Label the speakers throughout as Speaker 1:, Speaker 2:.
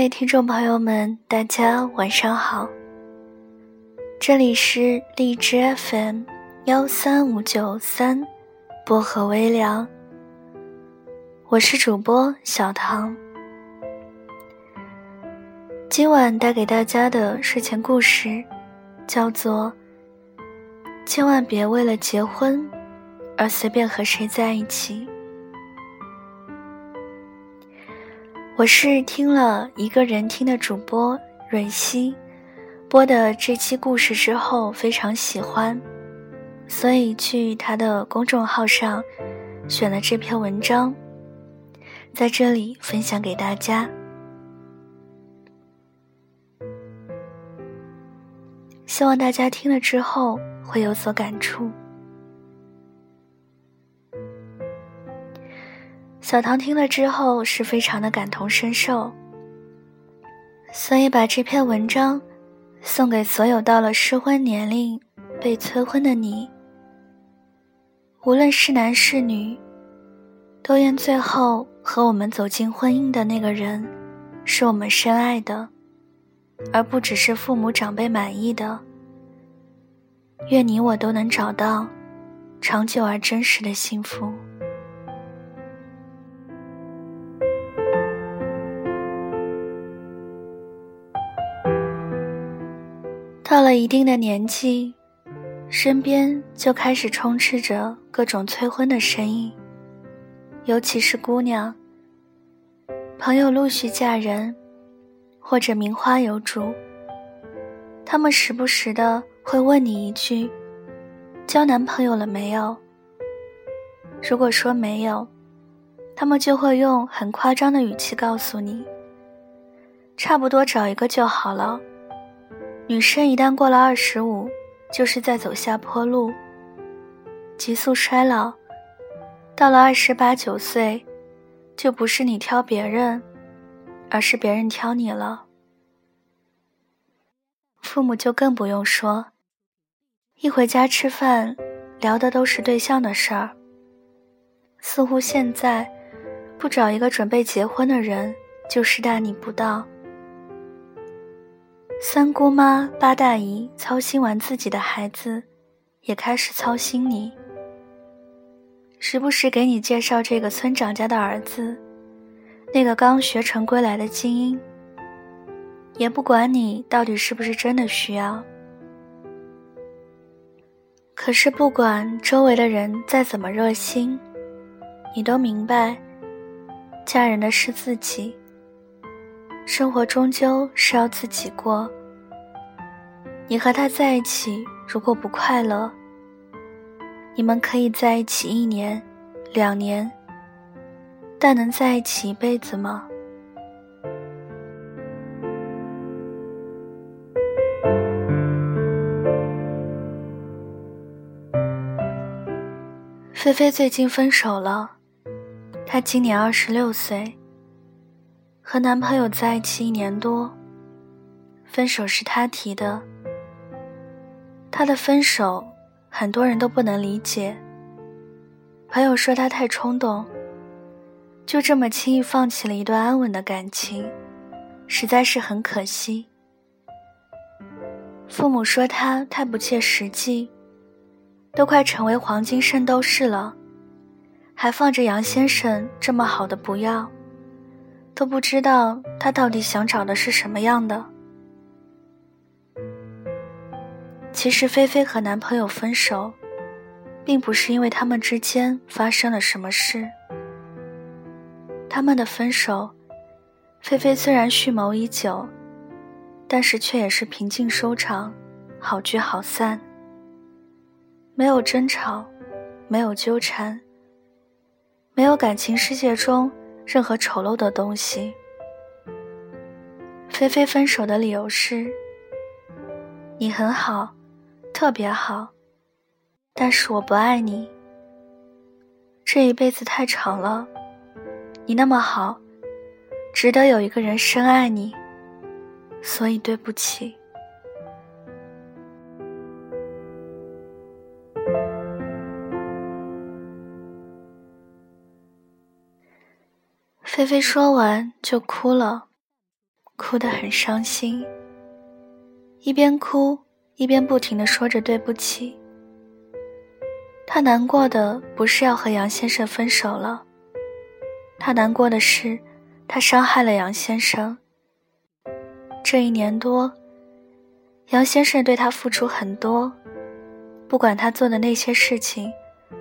Speaker 1: 各位听众朋友们，大家晚上好。这里是荔枝 FM 幺三五九三，薄荷微凉。我是主播小唐。今晚带给大家的睡前故事，叫做“千万别为了结婚而随便和谁在一起”。我是听了一个人听的主播蕊希播的这期故事之后，非常喜欢，所以去他的公众号上选了这篇文章，在这里分享给大家。希望大家听了之后会有所感触。小唐听了之后是非常的感同身受，所以把这篇文章送给所有到了适婚年龄被催婚的你。无论是男是女，都愿最后和我们走进婚姻的那个人，是我们深爱的。而不只是父母长辈满意的。愿你我都能找到长久而真实的幸福。到了一定的年纪，身边就开始充斥着各种催婚的声音，尤其是姑娘，朋友陆续嫁人。或者名花有主，他们时不时的会问你一句：“交男朋友了没有？”如果说没有，他们就会用很夸张的语气告诉你：“差不多找一个就好了。”女生一旦过了二十五，就是在走下坡路，急速衰老。到了二十八九岁，就不是你挑别人。而是别人挑你了，父母就更不用说，一回家吃饭，聊的都是对象的事儿。似乎现在，不找一个准备结婚的人就是大逆不道。三姑妈、八大姨操心完自己的孩子，也开始操心你，时不时给你介绍这个村长家的儿子。那个刚学成归来的精英，也不管你到底是不是真的需要。可是不管周围的人再怎么热心，你都明白，嫁人的是自己，生活终究是要自己过。你和他在一起，如果不快乐，你们可以在一起一年、两年。但能在一起一辈子吗？菲菲最近分手了，她今年二十六岁，和男朋友在一起一年多，分手是他提的。他的分手，很多人都不能理解。朋友说他太冲动。就这么轻易放弃了一段安稳的感情，实在是很可惜。父母说他太不切实际，都快成为黄金圣斗士了，还放着杨先生这么好的不要，都不知道他到底想找的是什么样的。其实菲菲和男朋友分手，并不是因为他们之间发生了什么事。他们的分手，菲菲虽然蓄谋已久，但是却也是平静收场，好聚好散。没有争吵，没有纠缠，没有感情世界中任何丑陋的东西。菲菲分手的理由是：你很好，特别好，但是我不爱你。这一辈子太长了。你那么好，值得有一个人深爱你，所以对不起。菲菲说完就哭了，哭得很伤心，一边哭一边不停的说着对不起。他难过的不是要和杨先生分手了，他难过的是，他伤害了杨先生。这一年多，杨先生对他付出很多，不管他做的那些事情，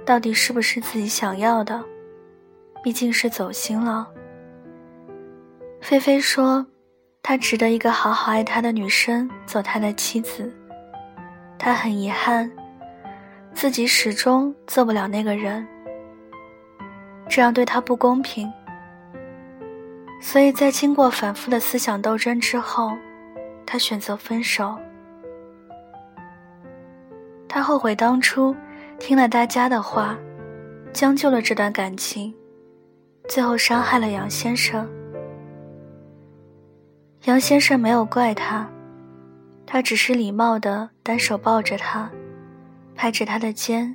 Speaker 1: 到底是不是自己想要的，毕竟是走心了。菲菲说，他值得一个好好爱他的女生做他的妻子，他很遗憾，自己始终做不了那个人，这样对他不公平。所以在经过反复的思想斗争之后，他选择分手。他后悔当初听了大家的话，将就了这段感情，最后伤害了杨先生。杨先生没有怪他，他只是礼貌的单手抱着他，拍着他的肩，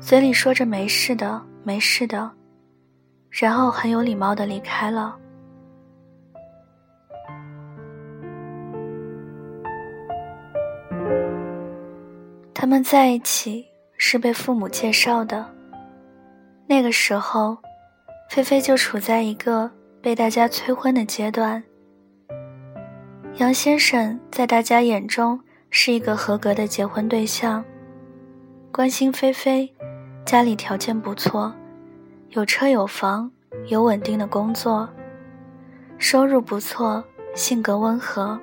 Speaker 1: 嘴里说着没事的，没事的。然后很有礼貌的离开了。他们在一起是被父母介绍的。那个时候，菲菲就处在一个被大家催婚的阶段。杨先生在大家眼中是一个合格的结婚对象，关心菲菲，家里条件不错。有车有房，有稳定的工作，收入不错，性格温和，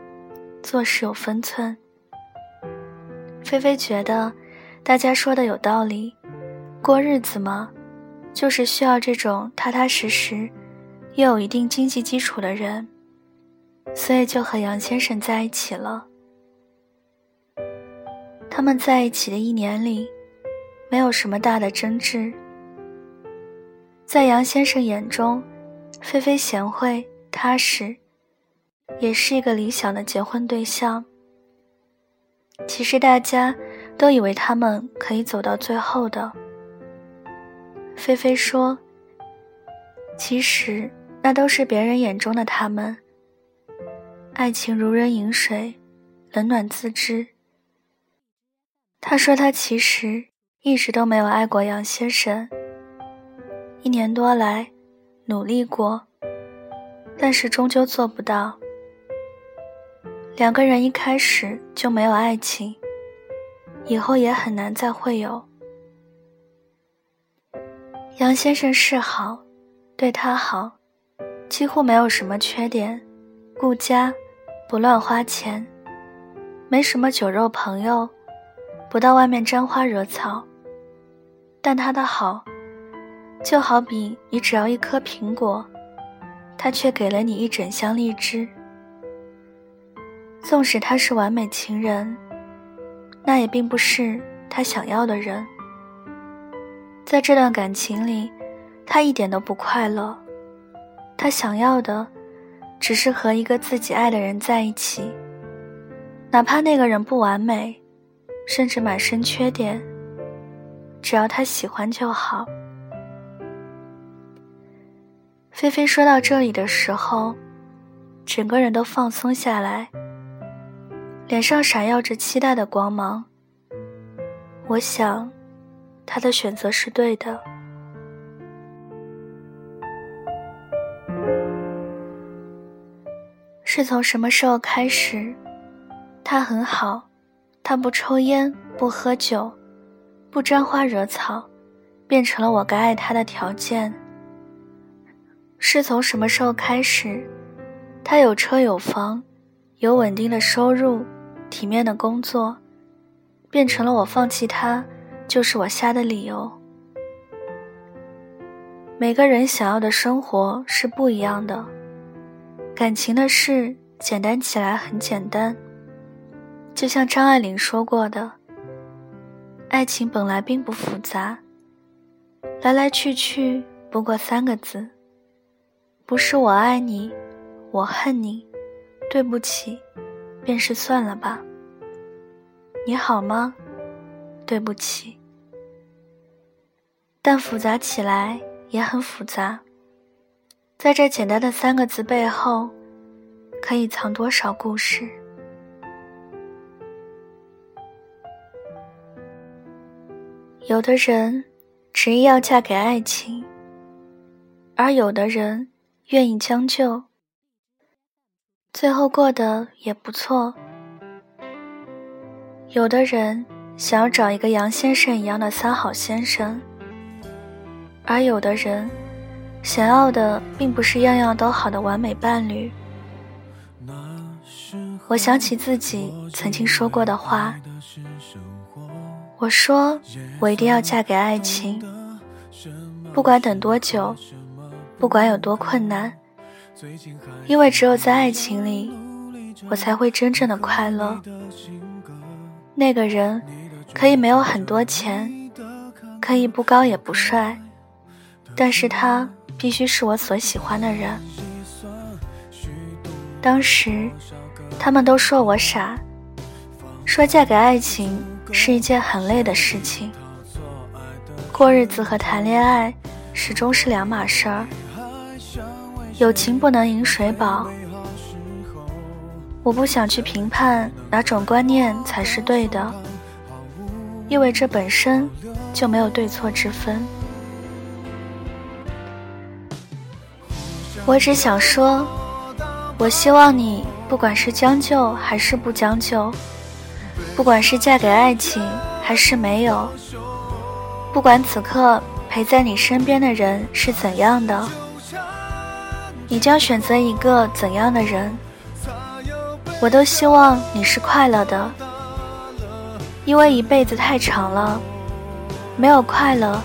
Speaker 1: 做事有分寸。菲菲觉得，大家说的有道理，过日子嘛，就是需要这种踏踏实实，又有一定经济基础的人，所以就和杨先生在一起了。他们在一起的一年里，没有什么大的争执。在杨先生眼中，菲菲贤惠踏实，也是一个理想的结婚对象。其实大家都以为他们可以走到最后的。菲菲说：“其实那都是别人眼中的他们。爱情如人饮水，冷暖自知。”他说：“他其实一直都没有爱过杨先生。”一年多来，努力过，但是终究做不到。两个人一开始就没有爱情，以后也很难再会有。杨先生是好，对他好，几乎没有什么缺点，顾家，不乱花钱，没什么酒肉朋友，不到外面沾花惹草，但他的好。就好比你只要一颗苹果，他却给了你一整箱荔枝。纵使他是完美情人，那也并不是他想要的人。在这段感情里，他一点都不快乐。他想要的，只是和一个自己爱的人在一起，哪怕那个人不完美，甚至满身缺点，只要他喜欢就好。菲菲说到这里的时候，整个人都放松下来，脸上闪耀着期待的光芒。我想，他的选择是对的。是从什么时候开始，他很好，他不抽烟，不喝酒，不沾花惹草，变成了我该爱他的条件。是从什么时候开始，他有车有房，有稳定的收入，体面的工作，变成了我放弃他就是我瞎的理由。每个人想要的生活是不一样的，感情的事简单起来很简单，就像张爱玲说过的，爱情本来并不复杂，来来去去不过三个字。不是我爱你，我恨你，对不起，便是算了吧。你好吗？对不起。但复杂起来也很复杂，在这简单的三个字背后，可以藏多少故事。有的人执意要嫁给爱情，而有的人愿意将就，最后过得也不错。有的人想要找一个杨先生一样的三好先生，而有的人想要的并不是样样都好的完美伴侣。我想起自己曾经说过的话，我说我一定要嫁给爱情，不管等多久，不管有多困难，因为只有在爱情里，我才会真正的快乐。那个人可以没有很多钱，可以不高也不帅，但是他必须是我所喜欢的人。当时，他们都说我傻，说嫁给爱情是一件很累的事情，过日子和谈恋爱始终是两码事儿，友情不能饮水饱。我不想去评判哪种观念才是对的，因为这本身就没有对错之分。我只想说，我希望你不管是将就还是不将就，不管是嫁给爱情还是没有，不管此刻陪在你身边的人是怎样的，你将选择一个怎样的人。我都希望你是快乐的，因为一辈子太长了，没有快乐，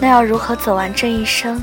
Speaker 1: 那要如何走完这一生？